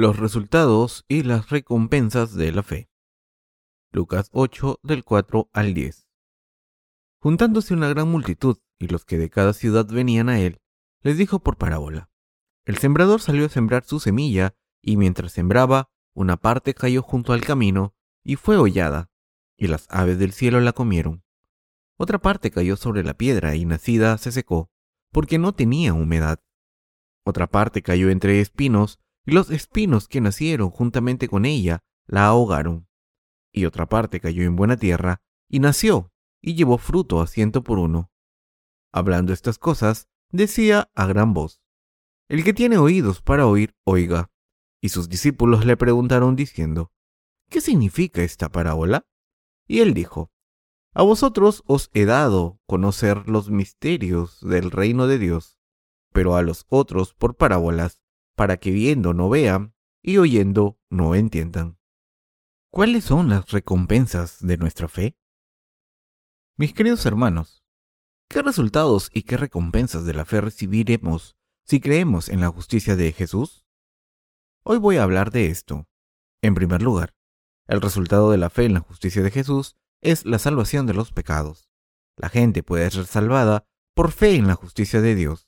Los resultados y las recompensas de la fe. Lucas 8 del 4 al 10. Juntándose una gran multitud y los que de cada ciudad venían a él, les dijo por parábola. El sembrador salió a sembrar su semilla y mientras sembraba, una parte cayó junto al camino y fue hollada, y las aves del cielo la comieron. Otra parte cayó sobre la piedra y nacida se secó, porque no tenía humedad. Otra parte cayó entre espinos y los espinos que nacieron juntamente con ella la ahogaron. Y otra parte cayó en buena tierra, y nació, y llevó fruto a ciento por uno. Hablando estas cosas, decía a gran voz, El que tiene oídos para oír, oiga. Y sus discípulos le preguntaron diciendo, ¿Qué significa esta parábola? Y él dijo, A vosotros os he dado conocer los misterios del reino de Dios, pero a los otros por parábolas, para que viendo no vean y oyendo no entiendan. ¿Cuáles son las recompensas de nuestra fe? Mis queridos hermanos, ¿qué resultados y qué recompensas de la fe recibiremos si creemos en la justicia de Jesús? Hoy voy a hablar de esto. En primer lugar, el resultado de la fe en la justicia de Jesús es la salvación de los pecados. La gente puede ser salvada por fe en la justicia de Dios.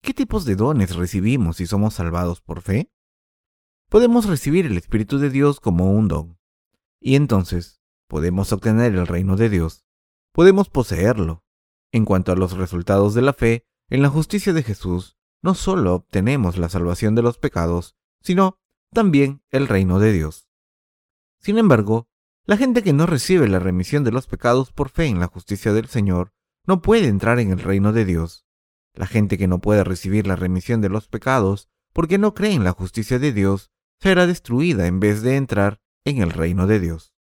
¿Qué tipos de dones recibimos si somos salvados por fe? Podemos recibir el Espíritu de Dios como un don. Y entonces podemos obtener el reino de Dios. Podemos poseerlo. En cuanto a los resultados de la fe, en la justicia de Jesús, no solo obtenemos la salvación de los pecados, sino también el reino de Dios. Sin embargo, la gente que no recibe la remisión de los pecados por fe en la justicia del Señor no puede entrar en el reino de Dios. La gente que no puede recibir la remisión de los pecados porque no cree en la justicia de Dios será destruida en vez de entrar en el reino de Dios.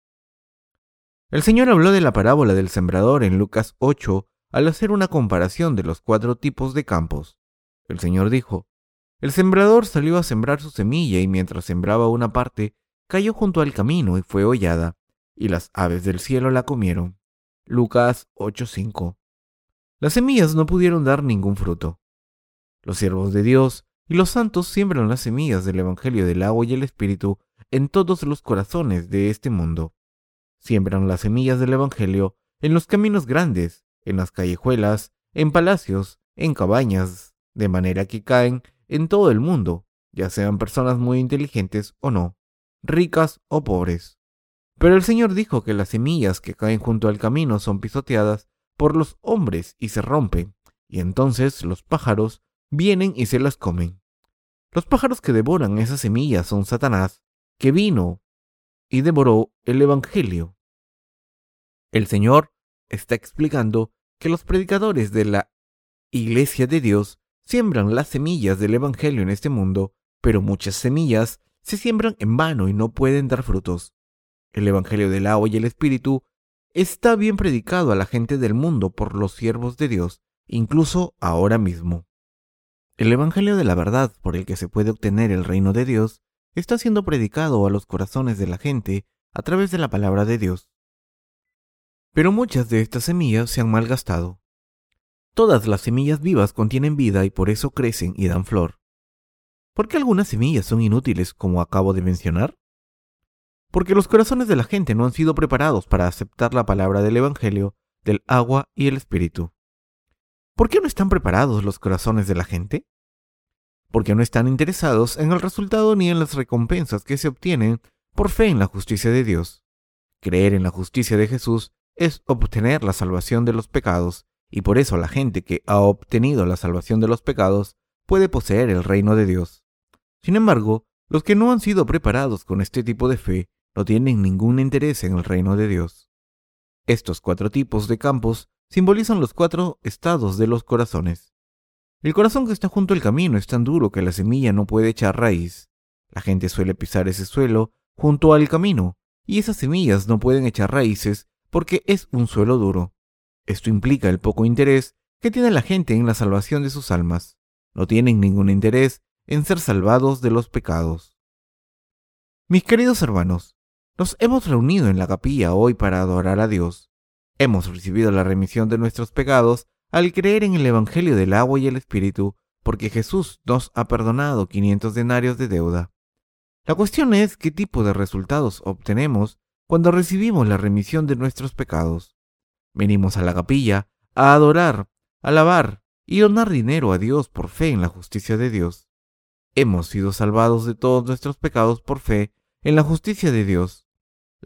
El Señor habló de la parábola del sembrador en Lucas 8 al hacer una comparación de los cuatro tipos de campos. El Señor dijo, El sembrador salió a sembrar su semilla y mientras sembraba una parte, cayó junto al camino y fue hollada, y las aves del cielo la comieron. Lucas 8:5 las semillas no pudieron dar ningún fruto. Los siervos de Dios y los santos siembran las semillas del Evangelio del agua y el Espíritu en todos los corazones de este mundo. Siembran las semillas del Evangelio en los caminos grandes, en las callejuelas, en palacios, en cabañas, de manera que caen en todo el mundo, ya sean personas muy inteligentes o no, ricas o pobres. Pero el Señor dijo que las semillas que caen junto al camino son pisoteadas por los hombres y se rompen, y entonces los pájaros vienen y se las comen. Los pájaros que devoran esas semillas son Satanás, que vino y devoró el Evangelio. El Señor está explicando que los predicadores de la Iglesia de Dios siembran las semillas del Evangelio en este mundo, pero muchas semillas se siembran en vano y no pueden dar frutos. El Evangelio del agua y el Espíritu está bien predicado a la gente del mundo por los siervos de Dios, incluso ahora mismo. El Evangelio de la verdad por el que se puede obtener el reino de Dios está siendo predicado a los corazones de la gente a través de la palabra de Dios. Pero muchas de estas semillas se han malgastado. Todas las semillas vivas contienen vida y por eso crecen y dan flor. ¿Por qué algunas semillas son inútiles como acabo de mencionar? Porque los corazones de la gente no han sido preparados para aceptar la palabra del Evangelio, del agua y el Espíritu. ¿Por qué no están preparados los corazones de la gente? Porque no están interesados en el resultado ni en las recompensas que se obtienen por fe en la justicia de Dios. Creer en la justicia de Jesús es obtener la salvación de los pecados, y por eso la gente que ha obtenido la salvación de los pecados puede poseer el reino de Dios. Sin embargo, los que no han sido preparados con este tipo de fe no tienen ningún interés en el reino de Dios. Estos cuatro tipos de campos simbolizan los cuatro estados de los corazones. El corazón que está junto al camino es tan duro que la semilla no puede echar raíz. La gente suele pisar ese suelo junto al camino, y esas semillas no pueden echar raíces porque es un suelo duro. Esto implica el poco interés que tiene la gente en la salvación de sus almas. No tienen ningún interés en ser salvados de los pecados. Mis queridos hermanos, nos hemos reunido en la capilla hoy para adorar a Dios. Hemos recibido la remisión de nuestros pecados al creer en el Evangelio del agua y el Espíritu, porque Jesús nos ha perdonado 500 denarios de deuda. La cuestión es qué tipo de resultados obtenemos cuando recibimos la remisión de nuestros pecados. Venimos a la capilla a adorar, alabar y donar dinero a Dios por fe en la justicia de Dios. Hemos sido salvados de todos nuestros pecados por fe en la justicia de Dios.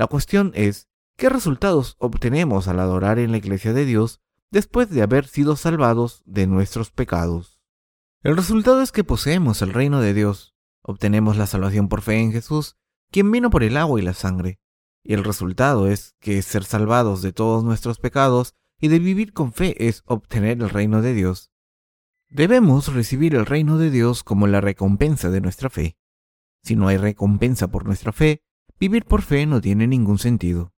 La cuestión es, ¿qué resultados obtenemos al adorar en la iglesia de Dios después de haber sido salvados de nuestros pecados? El resultado es que poseemos el reino de Dios, obtenemos la salvación por fe en Jesús, quien vino por el agua y la sangre, y el resultado es que ser salvados de todos nuestros pecados y de vivir con fe es obtener el reino de Dios. Debemos recibir el reino de Dios como la recompensa de nuestra fe. Si no hay recompensa por nuestra fe, vivir por fe no tiene ningún sentido.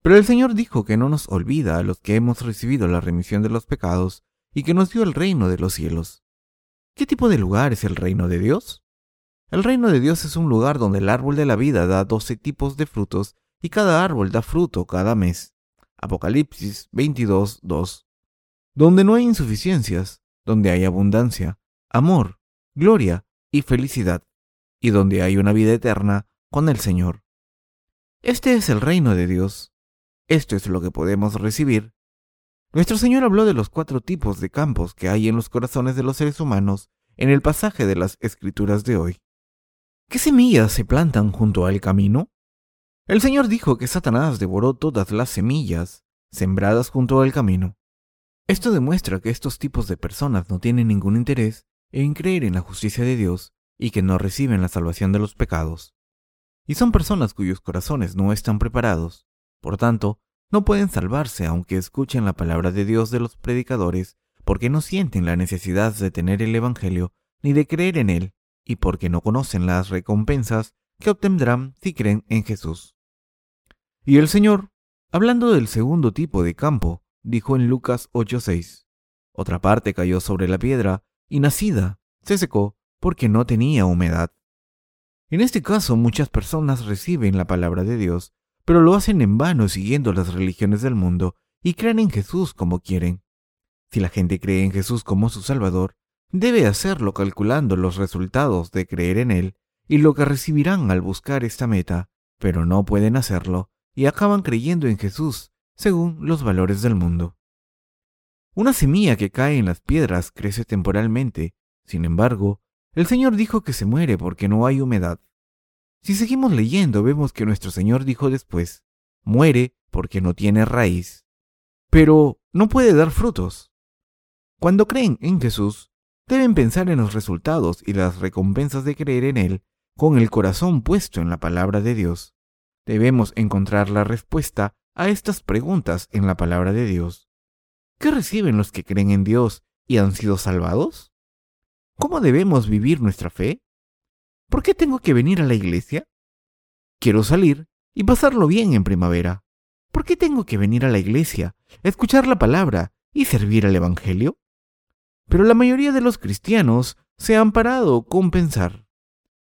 Pero el Señor dijo que no nos olvida a los que hemos recibido la remisión de los pecados y que nos dio el reino de los cielos. ¿Qué tipo de lugar es el reino de Dios? El reino de Dios es un lugar donde el árbol de la vida da doce tipos de frutos y cada árbol da fruto cada mes. Apocalipsis 22, 2. Donde no hay insuficiencias, donde hay abundancia, amor, gloria y felicidad, y donde hay una vida eterna con el Señor. Este es el reino de Dios. Esto es lo que podemos recibir. Nuestro Señor habló de los cuatro tipos de campos que hay en los corazones de los seres humanos en el pasaje de las Escrituras de hoy. ¿Qué semillas se plantan junto al camino? El Señor dijo que Satanás devoró todas las semillas sembradas junto al camino. Esto demuestra que estos tipos de personas no tienen ningún interés en creer en la justicia de Dios y que no reciben la salvación de los pecados. Y son personas cuyos corazones no están preparados, por tanto, no pueden salvarse aunque escuchen la palabra de Dios de los predicadores, porque no sienten la necesidad de tener el Evangelio ni de creer en él, y porque no conocen las recompensas que obtendrán si creen en Jesús. Y el Señor, hablando del segundo tipo de campo, dijo en Lucas 8:6, Otra parte cayó sobre la piedra y nacida se secó porque no tenía humedad. En este caso muchas personas reciben la palabra de Dios, pero lo hacen en vano siguiendo las religiones del mundo y creen en Jesús como quieren. Si la gente cree en Jesús como su Salvador, debe hacerlo calculando los resultados de creer en Él y lo que recibirán al buscar esta meta, pero no pueden hacerlo y acaban creyendo en Jesús según los valores del mundo. Una semilla que cae en las piedras crece temporalmente, sin embargo, el Señor dijo que se muere porque no hay humedad. Si seguimos leyendo, vemos que nuestro Señor dijo después, muere porque no tiene raíz, pero no puede dar frutos. Cuando creen en Jesús, deben pensar en los resultados y las recompensas de creer en Él con el corazón puesto en la palabra de Dios. Debemos encontrar la respuesta a estas preguntas en la palabra de Dios. ¿Qué reciben los que creen en Dios y han sido salvados? ¿Cómo debemos vivir nuestra fe? ¿Por qué tengo que venir a la iglesia? Quiero salir y pasarlo bien en primavera. ¿Por qué tengo que venir a la iglesia, escuchar la palabra y servir al Evangelio? Pero la mayoría de los cristianos se han parado con pensar.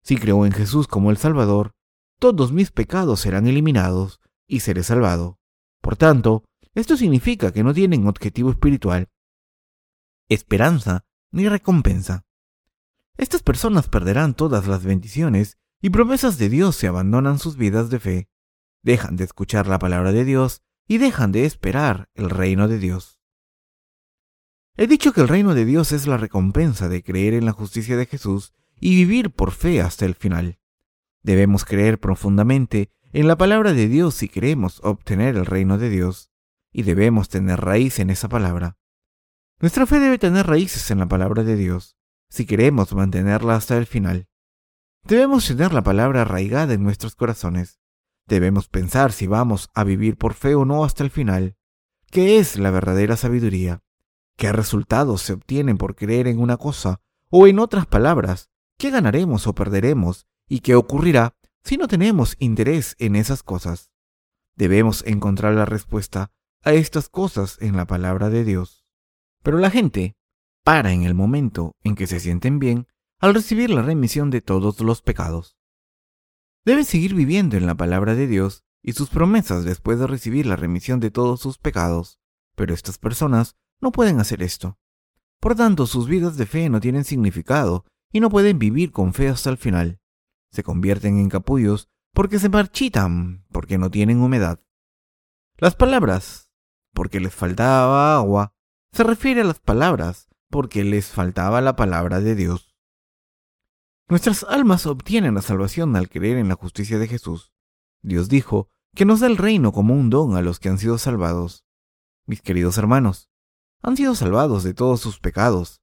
Si creo en Jesús como el Salvador, todos mis pecados serán eliminados y seré salvado. Por tanto, esto significa que no tienen objetivo espiritual, esperanza ni recompensa. Estas personas perderán todas las bendiciones y promesas de Dios si abandonan sus vidas de fe, dejan de escuchar la palabra de Dios y dejan de esperar el reino de Dios. He dicho que el reino de Dios es la recompensa de creer en la justicia de Jesús y vivir por fe hasta el final. Debemos creer profundamente en la palabra de Dios si queremos obtener el reino de Dios, y debemos tener raíz en esa palabra. Nuestra fe debe tener raíces en la palabra de Dios, si queremos mantenerla hasta el final. Debemos tener la palabra arraigada en nuestros corazones. Debemos pensar si vamos a vivir por fe o no hasta el final. ¿Qué es la verdadera sabiduría? ¿Qué resultados se obtienen por creer en una cosa? O en otras palabras, ¿qué ganaremos o perderemos ¿Y qué ocurrirá si no tenemos interés en esas cosas? Debemos encontrar la respuesta a estas cosas en la palabra de Dios. Pero la gente para en el momento en que se sienten bien al recibir la remisión de todos los pecados. Deben seguir viviendo en la palabra de Dios y sus promesas después de recibir la remisión de todos sus pecados, pero estas personas no pueden hacer esto. Por tanto, sus vidas de fe no tienen significado y no pueden vivir con fe hasta el final. se convierten en capullos porque se marchitan, porque no tienen humedad. Las palabras, porque les faltaba agua, se refiere a las palabras, porque les faltaba la palabra de Dios. Nuestras almas obtienen la salvación al creer en la justicia de Jesús. Dios dijo que nos da el reino como un don a los que han sido salvados. Mis queridos hermanos, han sido salvados de todos sus pecados.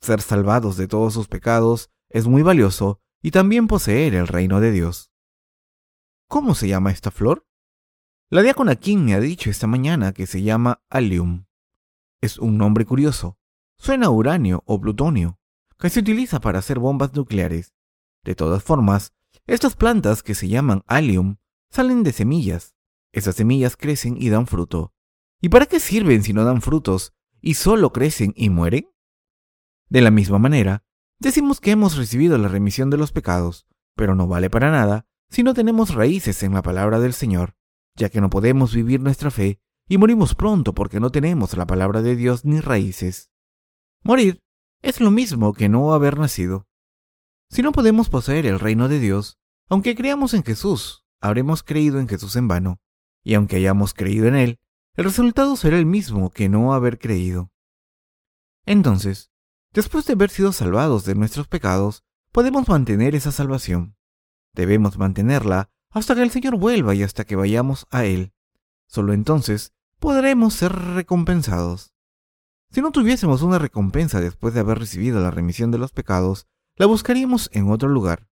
Ser salvados de todos sus pecados es muy valioso y también poseer el reino de Dios. ¿Cómo se llama esta flor? La diácona King me ha dicho esta mañana que se llama Allium. Es un nombre curioso. Suena a uranio o plutonio, que se utiliza para hacer bombas nucleares. De todas formas, estas plantas que se llaman Allium salen de semillas. Esas semillas crecen y dan fruto. ¿Y para qué sirven si no dan frutos y solo crecen y mueren? De la misma manera, decimos que hemos recibido la remisión de los pecados, pero no vale para nada si no tenemos raíces en la palabra del Señor, ya que no podemos vivir nuestra fe y morimos pronto porque no tenemos la palabra de Dios ni raíces. Morir es lo mismo que no haber nacido. Si no podemos poseer el reino de Dios, aunque creamos en Jesús, habremos creído en Jesús en vano, y aunque hayamos creído en Él, el resultado será el mismo que no haber creído. Entonces, después de haber sido salvados de nuestros pecados, podemos mantener esa salvación. Debemos mantenerla hasta que el Señor vuelva y hasta que vayamos a Él. Solo entonces podremos ser recompensados. Si no tuviésemos una recompensa después de haber recibido la remisión de los pecados, la buscaríamos en otro lugar.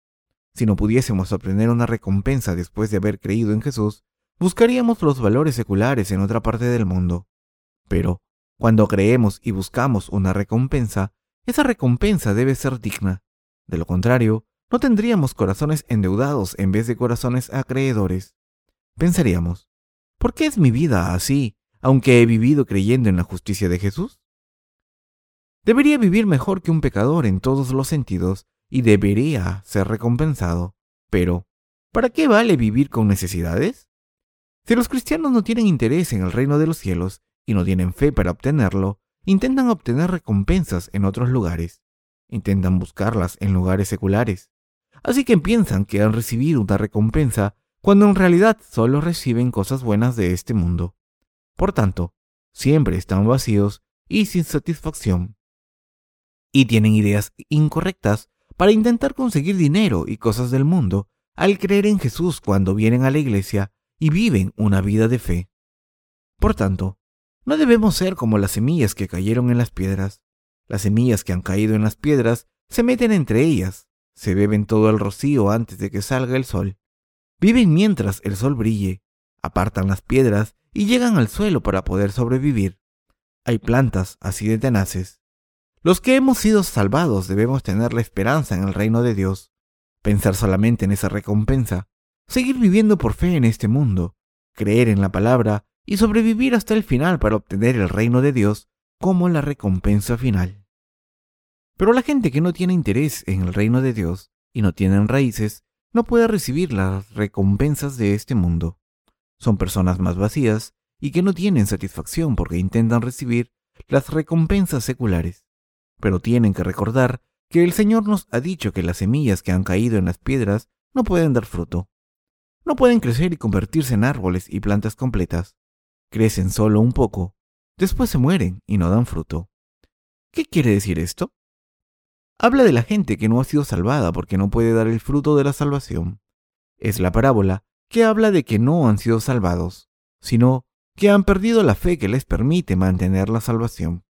Si no pudiésemos obtener una recompensa después de haber creído en Jesús, buscaríamos los valores seculares en otra parte del mundo. Pero, cuando creemos y buscamos una recompensa, esa recompensa debe ser digna. De lo contrario, no tendríamos corazones endeudados en vez de corazones acreedores. Pensaríamos, ¿por qué es mi vida así, aunque he vivido creyendo en la justicia de Jesús? Debería vivir mejor que un pecador en todos los sentidos y debería ser recompensado. Pero, ¿para qué vale vivir con necesidades? Si los cristianos no tienen interés en el reino de los cielos y no tienen fe para obtenerlo, intentan obtener recompensas en otros lugares. Intentan buscarlas en lugares seculares. Así que piensan que han recibido una recompensa cuando en realidad solo reciben cosas buenas de este mundo. Por tanto, siempre están vacíos y sin satisfacción. Y tienen ideas incorrectas para intentar conseguir dinero y cosas del mundo al creer en Jesús cuando vienen a la iglesia y viven una vida de fe. Por tanto, no debemos ser como las semillas que cayeron en las piedras. Las semillas que han caído en las piedras se meten entre ellas, se beben todo el rocío antes de que salga el sol. Viven mientras el sol brille, apartan las piedras y llegan al suelo para poder sobrevivir. Hay plantas así de tenaces. Los que hemos sido salvados debemos tener la esperanza en el reino de Dios, pensar solamente en esa recompensa, seguir viviendo por fe en este mundo, creer en la palabra y sobrevivir hasta el final para obtener el reino de Dios como la recompensa final. Pero la gente que no tiene interés en el reino de Dios y no tienen raíces, no puede recibir las recompensas de este mundo. Son personas más vacías y que no tienen satisfacción porque intentan recibir las recompensas seculares. Pero tienen que recordar que el Señor nos ha dicho que las semillas que han caído en las piedras no pueden dar fruto. No pueden crecer y convertirse en árboles y plantas completas. Crecen solo un poco, después se mueren y no dan fruto. ¿Qué quiere decir esto? habla de la gente que no ha sido salvada porque no puede dar el fruto de la salvación. Es la parábola que habla de que no han sido salvados, sino que han perdido la fe que les permite mantener la salvación.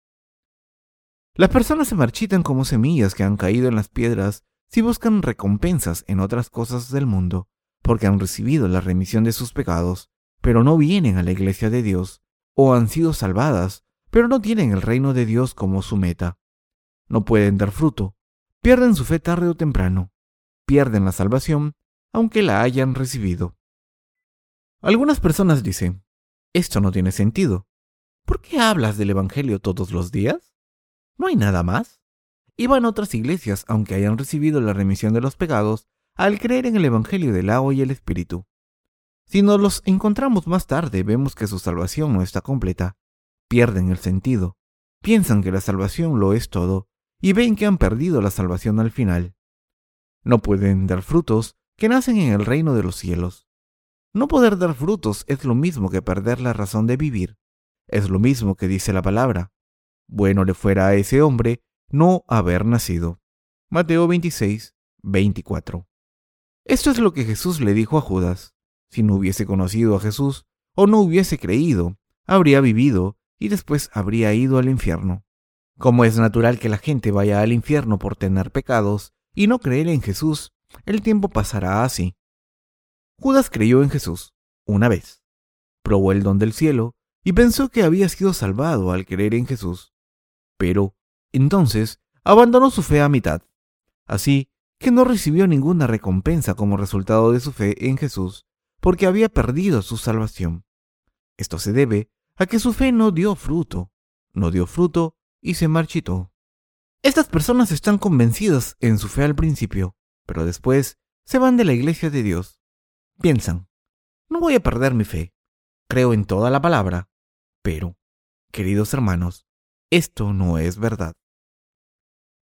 Las personas se marchitan como semillas que han caído en las piedras si buscan recompensas en otras cosas del mundo, porque han recibido la remisión de sus pecados, pero no vienen a la iglesia de Dios, o han sido salvadas, pero no tienen el reino de Dios como su meta. No pueden dar fruto, pierden su fe tarde o temprano, pierden la salvación, aunque la hayan recibido. Algunas personas dicen, esto no tiene sentido. ¿Por qué hablas del Evangelio todos los días? ¿No hay nada más? Iban a otras iglesias aunque hayan recibido la remisión de los pecados al creer en el Evangelio del agua y el Espíritu. Si nos los encontramos más tarde, vemos que su salvación no está completa. Pierden el sentido. Piensan que la salvación lo es todo y ven que han perdido la salvación al final. No pueden dar frutos que nacen en el reino de los cielos. No poder dar frutos es lo mismo que perder la razón de vivir. Es lo mismo que dice la palabra. Bueno le fuera a ese hombre no haber nacido. Mateo 26, 24. Esto es lo que Jesús le dijo a Judas. Si no hubiese conocido a Jesús o no hubiese creído, habría vivido y después habría ido al infierno. Como es natural que la gente vaya al infierno por tener pecados y no creer en Jesús, el tiempo pasará así. Judas creyó en Jesús, una vez, probó el don del cielo y pensó que había sido salvado al creer en Jesús. Pero, entonces, abandonó su fe a mitad. Así que no recibió ninguna recompensa como resultado de su fe en Jesús, porque había perdido su salvación. Esto se debe a que su fe no dio fruto, no dio fruto y se marchitó. Estas personas están convencidas en su fe al principio, pero después se van de la iglesia de Dios. Piensan, no voy a perder mi fe, creo en toda la palabra, pero, queridos hermanos, esto no es verdad.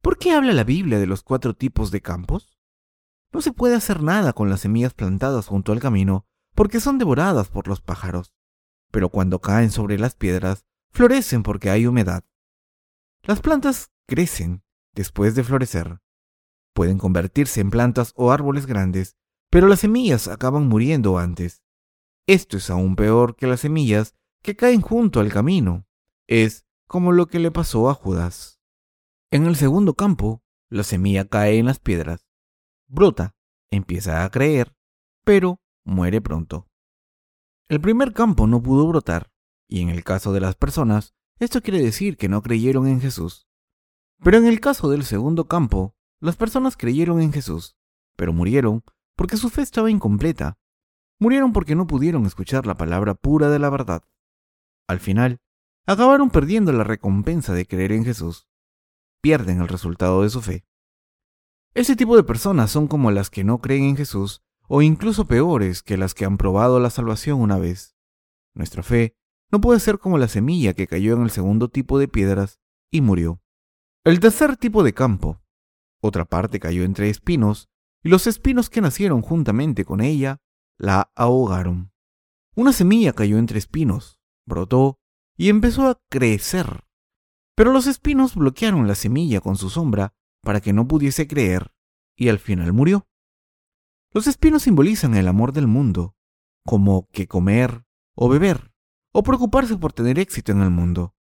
¿Por qué habla la Biblia de los cuatro tipos de campos? No se puede hacer nada con las semillas plantadas junto al camino porque son devoradas por los pájaros, pero cuando caen sobre las piedras, florecen porque hay humedad. Las plantas crecen después de florecer, Pueden convertirse en plantas o árboles grandes, pero las semillas acaban muriendo antes. Esto es aún peor que las semillas que caen junto al camino. Es como lo que le pasó a Judas. En el segundo campo, la semilla cae en las piedras. Brota, empieza a creer, pero muere pronto. El primer campo no pudo brotar, y en el caso de las personas, esto quiere decir que no creyeron en Jesús. Pero en el caso del segundo campo, las personas creyeron en Jesús, pero murieron porque su fe estaba incompleta. Murieron porque no pudieron escuchar la palabra pura de la verdad. Al final, acabaron perdiendo la recompensa de creer en Jesús. Pierden el resultado de su fe. Ese tipo de personas son como las que no creen en Jesús o incluso peores que las que han probado la salvación una vez. Nuestra fe no puede ser como la semilla que cayó en el segundo tipo de piedras y murió. El tercer tipo de campo otra parte cayó entre espinos, y los espinos que nacieron juntamente con ella la ahogaron. Una semilla cayó entre espinos, brotó y empezó a crecer. Pero los espinos bloquearon la semilla con su sombra para que no pudiese creer, y al final murió. Los espinos simbolizan el amor del mundo, como que comer o beber, o preocuparse por tener éxito en el mundo.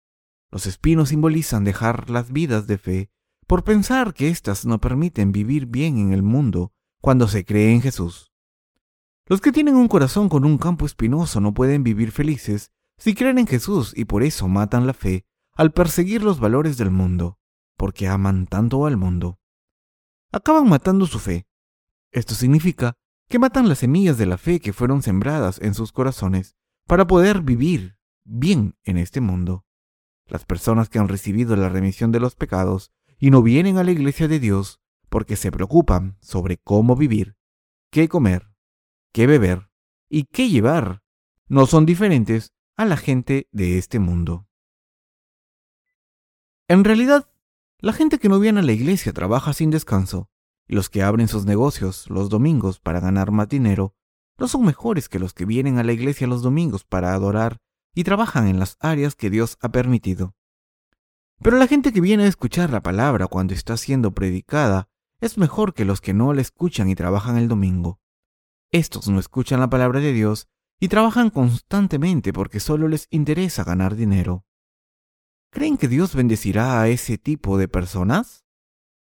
Los espinos simbolizan dejar las vidas de fe por pensar que éstas no permiten vivir bien en el mundo cuando se cree en Jesús. Los que tienen un corazón con un campo espinoso no pueden vivir felices si creen en Jesús y por eso matan la fe al perseguir los valores del mundo, porque aman tanto al mundo. Acaban matando su fe. Esto significa que matan las semillas de la fe que fueron sembradas en sus corazones para poder vivir bien en este mundo. Las personas que han recibido la remisión de los pecados y no vienen a la iglesia de Dios porque se preocupan sobre cómo vivir, qué comer, qué beber y qué llevar. No son diferentes a la gente de este mundo. En realidad, la gente que no viene a la iglesia trabaja sin descanso, y los que abren sus negocios los domingos para ganar más dinero no son mejores que los que vienen a la iglesia los domingos para adorar y trabajan en las áreas que Dios ha permitido. Pero la gente que viene a escuchar la palabra cuando está siendo predicada es mejor que los que no la escuchan y trabajan el domingo. Estos no escuchan la palabra de Dios y trabajan constantemente porque solo les interesa ganar dinero. ¿Creen que Dios bendecirá a ese tipo de personas?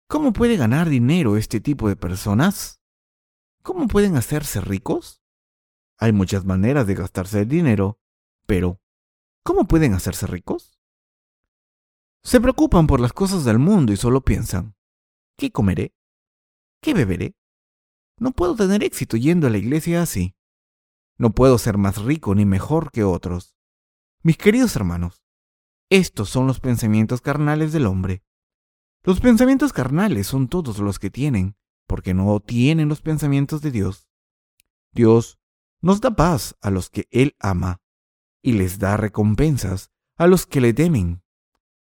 ¿Cómo puede ganar dinero este tipo de personas? ¿Cómo pueden hacerse ricos? Hay muchas maneras de gastarse el dinero, pero ¿cómo pueden hacerse ricos? Se preocupan por las cosas del mundo y solo piensan, ¿qué comeré? ¿Qué beberé? No puedo tener éxito yendo a la iglesia así. No puedo ser más rico ni mejor que otros. Mis queridos hermanos, estos son los pensamientos carnales del hombre. Los pensamientos carnales son todos los que tienen, porque no tienen los pensamientos de Dios. Dios nos da paz a los que Él ama y les da recompensas a los que le temen.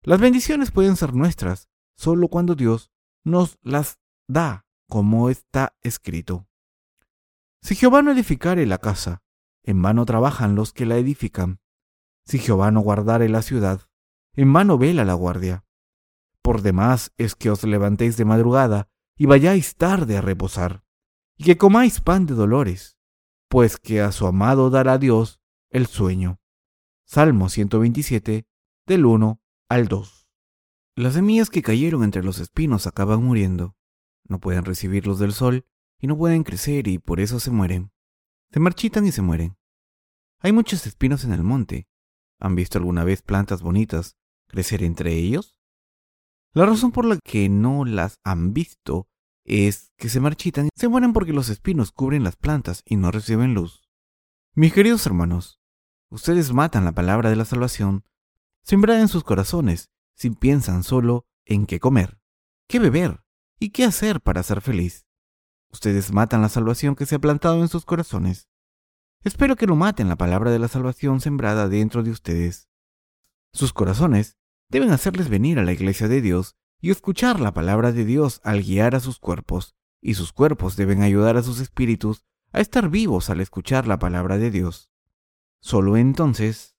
Las bendiciones pueden ser nuestras solo cuando Dios nos las da como está escrito. Si Jehová no edificare la casa, en vano trabajan los que la edifican. Si Jehová no guardare la ciudad, en vano vela la guardia. Por demás es que os levantéis de madrugada y vayáis tarde a reposar, y que comáis pan de dolores, pues que a su amado dará Dios el sueño. Salmo 127, del 1 al 2. Las semillas que cayeron entre los espinos acaban muriendo. No pueden recibir del sol y no pueden crecer y por eso se mueren. Se marchitan y se mueren. Hay muchos espinos en el monte. ¿Han visto alguna vez plantas bonitas crecer entre ellos? La razón por la que no las han visto es que se marchitan y se mueren porque los espinos cubren las plantas y no reciben luz. Mis queridos hermanos, ustedes matan la palabra de la salvación sembrada en sus corazones si piensan solo en qué comer, qué beber y qué hacer para ser feliz. Ustedes matan la salvación que se ha plantado en sus corazones. Espero que no maten la palabra de la salvación sembrada dentro de ustedes. Sus corazones deben hacerles venir a la iglesia de Dios y escuchar la palabra de Dios al guiar a sus cuerpos, y sus cuerpos deben ayudar a sus espíritus a estar vivos al escuchar la palabra de Dios. Solo entonces,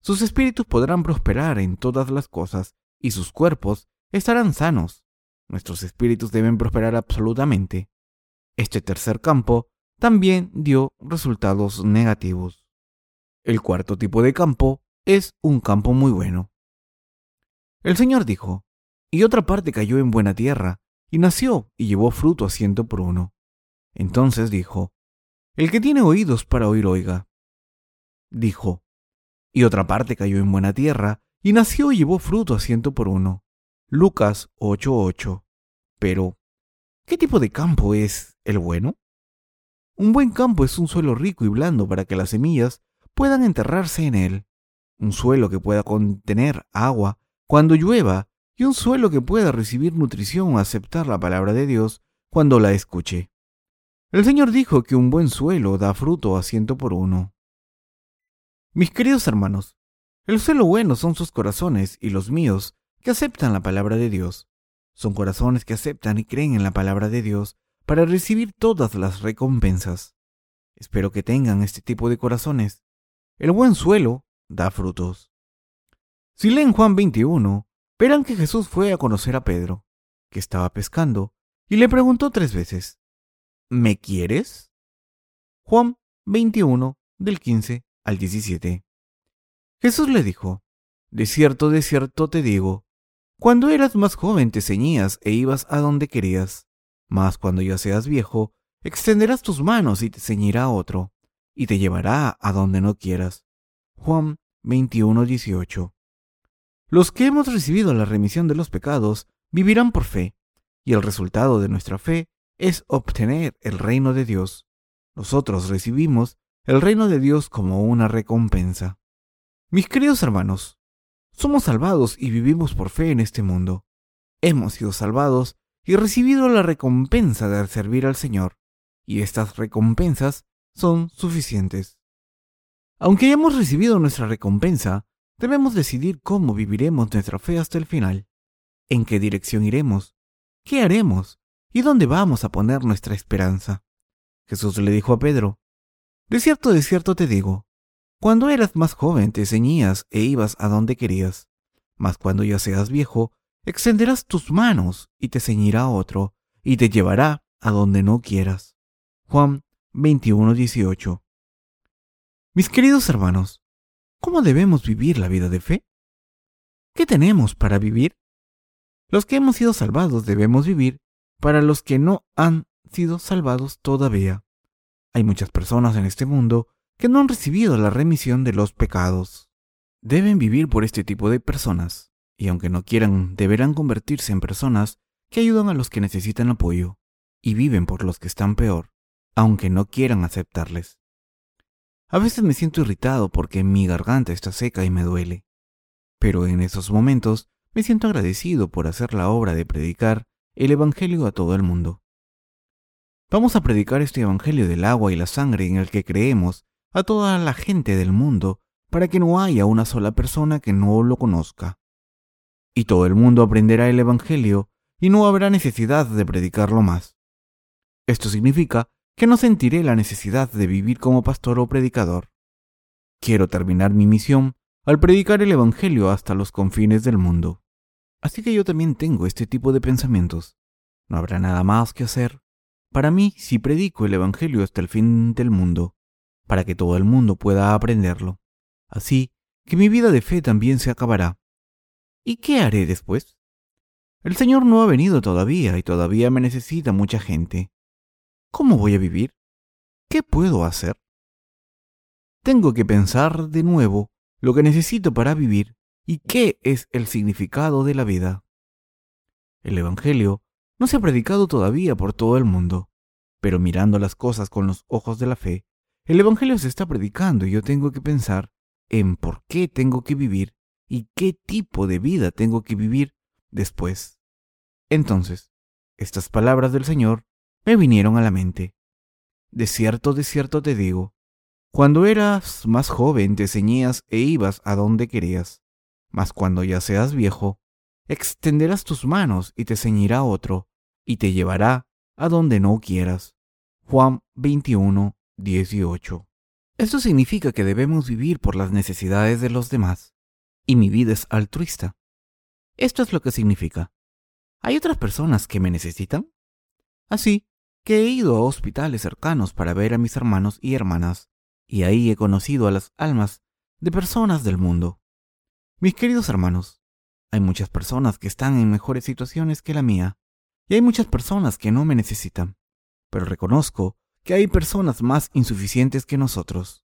sus espíritus podrán prosperar en todas las cosas y sus cuerpos estarán sanos. Nuestros espíritus deben prosperar absolutamente. Este tercer campo también dio resultados negativos. El cuarto tipo de campo es un campo muy bueno. El Señor dijo, y otra parte cayó en buena tierra, y nació y llevó fruto a ciento por uno. Entonces dijo, El que tiene oídos para oír oiga. Dijo, y otra parte cayó en buena tierra, y nació y llevó fruto a ciento por uno. Lucas 8:8. Pero, ¿qué tipo de campo es el bueno? Un buen campo es un suelo rico y blando para que las semillas puedan enterrarse en él. Un suelo que pueda contener agua cuando llueva y un suelo que pueda recibir nutrición o aceptar la palabra de Dios cuando la escuche. El Señor dijo que un buen suelo da fruto a ciento por uno. Mis queridos hermanos, el suelo bueno son sus corazones y los míos que aceptan la palabra de Dios. Son corazones que aceptan y creen en la palabra de Dios para recibir todas las recompensas. Espero que tengan este tipo de corazones. El buen suelo da frutos. Si leen Juan 21, verán que Jesús fue a conocer a Pedro, que estaba pescando, y le preguntó tres veces, ¿Me quieres? Juan 21, del 15 al 17. Jesús le dijo, De cierto, de cierto te digo, cuando eras más joven te ceñías e ibas a donde querías, mas cuando ya seas viejo, extenderás tus manos y te ceñirá otro, y te llevará a donde no quieras. Juan 21, 18. Los que hemos recibido la remisión de los pecados vivirán por fe, y el resultado de nuestra fe es obtener el reino de Dios. Nosotros recibimos el reino de Dios como una recompensa. Mis queridos hermanos, somos salvados y vivimos por fe en este mundo. Hemos sido salvados y recibido la recompensa de servir al Señor, y estas recompensas son suficientes. Aunque hayamos recibido nuestra recompensa, Debemos decidir cómo viviremos nuestra fe hasta el final, en qué dirección iremos, qué haremos y dónde vamos a poner nuestra esperanza. Jesús le dijo a Pedro, De cierto, de cierto te digo, cuando eras más joven te ceñías e ibas a donde querías, mas cuando ya seas viejo, extenderás tus manos y te ceñirá otro, y te llevará a donde no quieras. Juan 21:18 Mis queridos hermanos, ¿Cómo debemos vivir la vida de fe? ¿Qué tenemos para vivir? Los que hemos sido salvados debemos vivir para los que no han sido salvados todavía. Hay muchas personas en este mundo que no han recibido la remisión de los pecados. Deben vivir por este tipo de personas, y aunque no quieran, deberán convertirse en personas que ayudan a los que necesitan apoyo, y viven por los que están peor, aunque no quieran aceptarles. A veces me siento irritado porque mi garganta está seca y me duele. Pero en esos momentos me siento agradecido por hacer la obra de predicar el Evangelio a todo el mundo. Vamos a predicar este Evangelio del agua y la sangre en el que creemos a toda la gente del mundo para que no haya una sola persona que no lo conozca. Y todo el mundo aprenderá el Evangelio y no habrá necesidad de predicarlo más. Esto significa que no sentiré la necesidad de vivir como pastor o predicador. Quiero terminar mi misión al predicar el Evangelio hasta los confines del mundo. Así que yo también tengo este tipo de pensamientos. No habrá nada más que hacer. Para mí, si predico el Evangelio hasta el fin del mundo, para que todo el mundo pueda aprenderlo. Así que mi vida de fe también se acabará. ¿Y qué haré después? El Señor no ha venido todavía y todavía me necesita mucha gente. ¿Cómo voy a vivir? ¿Qué puedo hacer? Tengo que pensar de nuevo lo que necesito para vivir y qué es el significado de la vida. El Evangelio no se ha predicado todavía por todo el mundo, pero mirando las cosas con los ojos de la fe, el Evangelio se está predicando y yo tengo que pensar en por qué tengo que vivir y qué tipo de vida tengo que vivir después. Entonces, estas palabras del Señor me vinieron a la mente. De cierto, de cierto te digo, cuando eras más joven te ceñías e ibas a donde querías, mas cuando ya seas viejo, extenderás tus manos y te ceñirá otro, y te llevará a donde no quieras. Juan 21, 18. Esto significa que debemos vivir por las necesidades de los demás, y mi vida es altruista. Esto es lo que significa. ¿Hay otras personas que me necesitan? Así que he ido a hospitales cercanos para ver a mis hermanos y hermanas, y ahí he conocido a las almas de personas del mundo. Mis queridos hermanos, hay muchas personas que están en mejores situaciones que la mía, y hay muchas personas que no me necesitan, pero reconozco que hay personas más insuficientes que nosotros.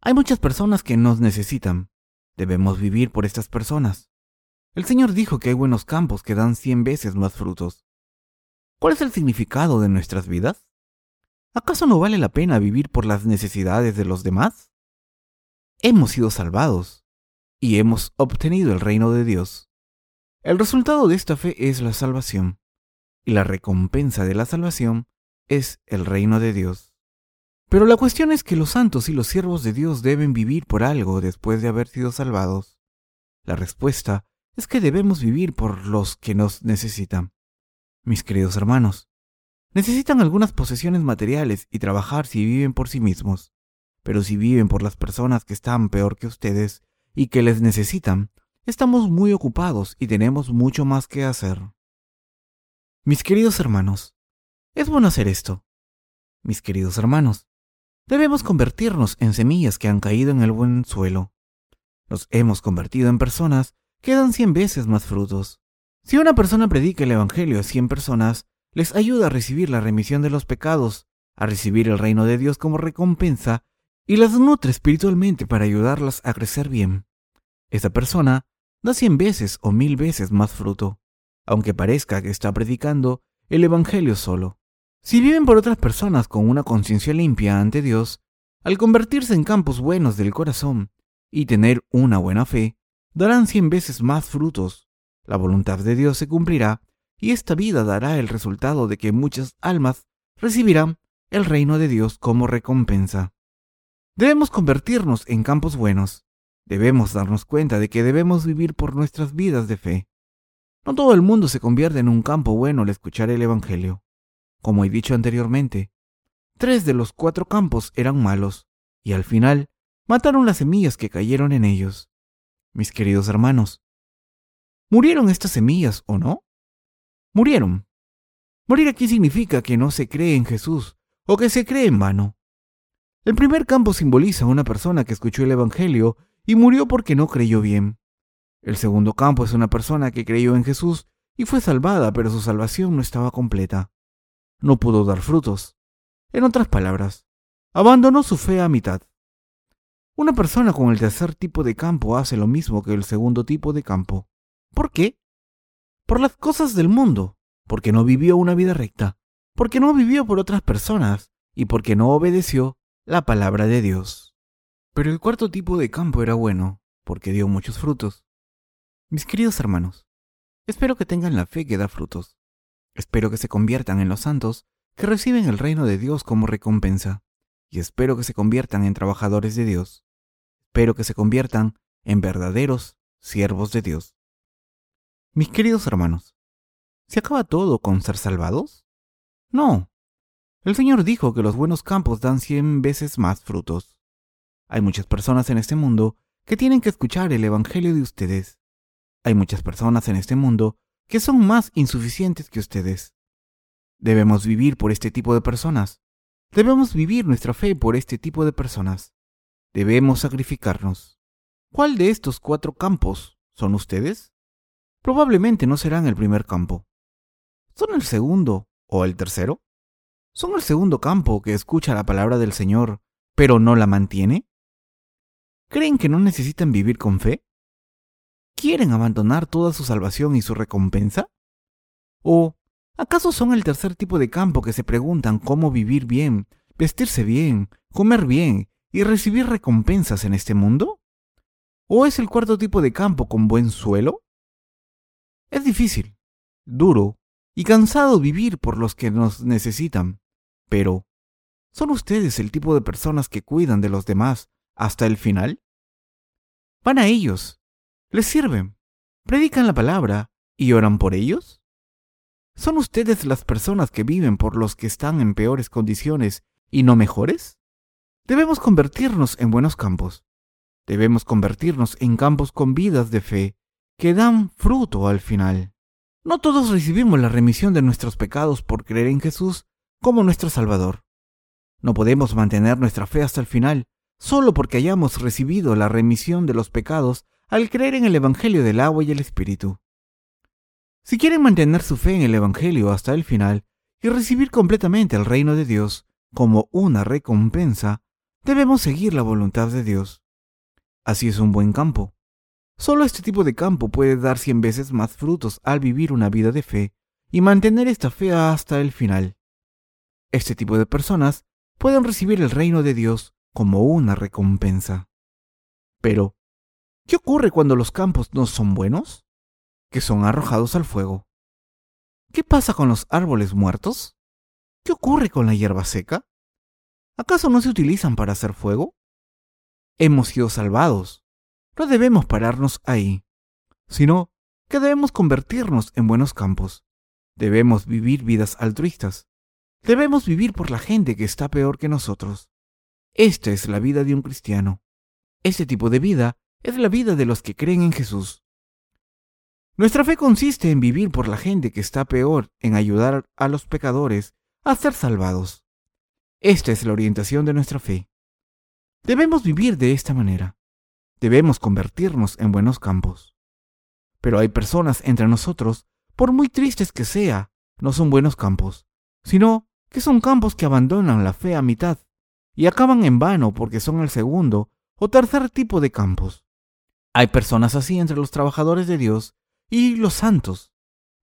Hay muchas personas que nos necesitan. Debemos vivir por estas personas. El Señor dijo que hay buenos campos que dan cien veces más frutos. ¿Cuál es el significado de nuestras vidas? ¿Acaso no vale la pena vivir por las necesidades de los demás? Hemos sido salvados y hemos obtenido el reino de Dios. El resultado de esta fe es la salvación, y la recompensa de la salvación es el reino de Dios. Pero la cuestión es que los santos y los siervos de Dios deben vivir por algo después de haber sido salvados. La respuesta es que debemos vivir por los que nos necesitan. Mis queridos hermanos, necesitan algunas posesiones materiales y trabajar si viven por sí mismos, pero si viven por las personas que están peor que ustedes y que les necesitan, estamos muy ocupados y tenemos mucho más que hacer. Mis queridos hermanos, es bueno hacer esto. Mis queridos hermanos, debemos convertirnos en semillas que han caído en el buen suelo. Nos hemos convertido en personas que dan cien veces más frutos. Si una persona predica el Evangelio a cien personas, les ayuda a recibir la remisión de los pecados, a recibir el reino de Dios como recompensa y las nutre espiritualmente para ayudarlas a crecer bien. Esa persona da cien veces o mil veces más fruto, aunque parezca que está predicando el Evangelio solo. Si viven por otras personas con una conciencia limpia ante Dios, al convertirse en campos buenos del corazón y tener una buena fe, darán cien veces más frutos. La voluntad de Dios se cumplirá y esta vida dará el resultado de que muchas almas recibirán el reino de Dios como recompensa. Debemos convertirnos en campos buenos. Debemos darnos cuenta de que debemos vivir por nuestras vidas de fe. No todo el mundo se convierte en un campo bueno al escuchar el Evangelio. Como he dicho anteriormente, tres de los cuatro campos eran malos, y al final mataron las semillas que cayeron en ellos. Mis queridos hermanos, ¿murieron estas semillas o no? Murieron. Morir aquí significa que no se cree en Jesús o que se cree en vano. El primer campo simboliza a una persona que escuchó el Evangelio y murió porque no creyó bien. El segundo campo es una persona que creyó en Jesús y fue salvada, pero su salvación no estaba completa no pudo dar frutos. En otras palabras, abandonó su fe a mitad. Una persona con el tercer tipo de campo hace lo mismo que el segundo tipo de campo. ¿Por qué? Por las cosas del mundo, porque no vivió una vida recta, porque no vivió por otras personas y porque no obedeció la palabra de Dios. Pero el cuarto tipo de campo era bueno, porque dio muchos frutos. Mis queridos hermanos, espero que tengan la fe que da frutos. Espero que se conviertan en los santos que reciben el reino de Dios como recompensa, y espero que se conviertan en trabajadores de Dios. Espero que se conviertan en verdaderos siervos de Dios. Mis queridos hermanos, ¿se acaba todo con ser salvados? No. El Señor dijo que los buenos campos dan cien veces más frutos. Hay muchas personas en este mundo que tienen que escuchar el Evangelio de ustedes. Hay muchas personas en este mundo que son más insuficientes que ustedes. Debemos vivir por este tipo de personas. Debemos vivir nuestra fe por este tipo de personas. Debemos sacrificarnos. ¿Cuál de estos cuatro campos son ustedes? Probablemente no serán el primer campo. ¿Son el segundo o el tercero? ¿Son el segundo campo que escucha la palabra del Señor, pero no la mantiene? ¿Creen que no necesitan vivir con fe? ¿Quieren abandonar toda su salvación y su recompensa? ¿O acaso son el tercer tipo de campo que se preguntan cómo vivir bien, vestirse bien, comer bien y recibir recompensas en este mundo? ¿O es el cuarto tipo de campo con buen suelo? Es difícil, duro y cansado vivir por los que nos necesitan, pero ¿son ustedes el tipo de personas que cuidan de los demás hasta el final? Van a ellos ¿Les sirven? ¿Predican la palabra y oran por ellos? ¿Son ustedes las personas que viven por los que están en peores condiciones y no mejores? Debemos convertirnos en buenos campos. Debemos convertirnos en campos con vidas de fe que dan fruto al final. No todos recibimos la remisión de nuestros pecados por creer en Jesús como nuestro Salvador. No podemos mantener nuestra fe hasta el final solo porque hayamos recibido la remisión de los pecados al creer en el Evangelio del agua y el Espíritu. Si quieren mantener su fe en el Evangelio hasta el final y recibir completamente el reino de Dios como una recompensa, debemos seguir la voluntad de Dios. Así es un buen campo. Solo este tipo de campo puede dar cien veces más frutos al vivir una vida de fe y mantener esta fe hasta el final. Este tipo de personas pueden recibir el reino de Dios como una recompensa. Pero, ¿Qué ocurre cuando los campos no son buenos? Que son arrojados al fuego. ¿Qué pasa con los árboles muertos? ¿Qué ocurre con la hierba seca? ¿Acaso no se utilizan para hacer fuego? Hemos sido salvados. No debemos pararnos ahí, sino que debemos convertirnos en buenos campos. Debemos vivir vidas altruistas. Debemos vivir por la gente que está peor que nosotros. Esta es la vida de un cristiano. Este tipo de vida es la vida de los que creen en Jesús. Nuestra fe consiste en vivir por la gente que está peor, en ayudar a los pecadores a ser salvados. Esta es la orientación de nuestra fe. Debemos vivir de esta manera. Debemos convertirnos en buenos campos. Pero hay personas entre nosotros, por muy tristes que sea, no son buenos campos, sino que son campos que abandonan la fe a mitad y acaban en vano porque son el segundo o tercer tipo de campos. Hay personas así entre los trabajadores de Dios y los santos,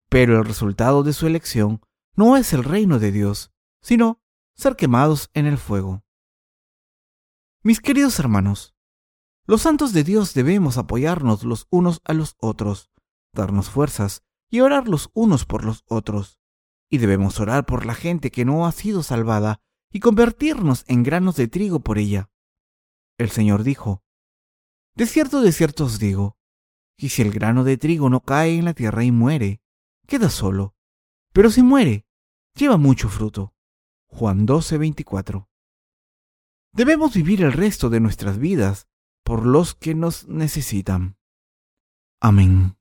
pero el resultado de su elección no es el reino de Dios, sino ser quemados en el fuego. Mis queridos hermanos, los santos de Dios debemos apoyarnos los unos a los otros, darnos fuerzas y orar los unos por los otros. Y debemos orar por la gente que no ha sido salvada y convertirnos en granos de trigo por ella. El Señor dijo, de cierto, de cierto os digo, que si el grano de trigo no cae en la tierra y muere, queda solo, pero si muere, lleva mucho fruto. Juan 12, 24. Debemos vivir el resto de nuestras vidas por los que nos necesitan. Amén.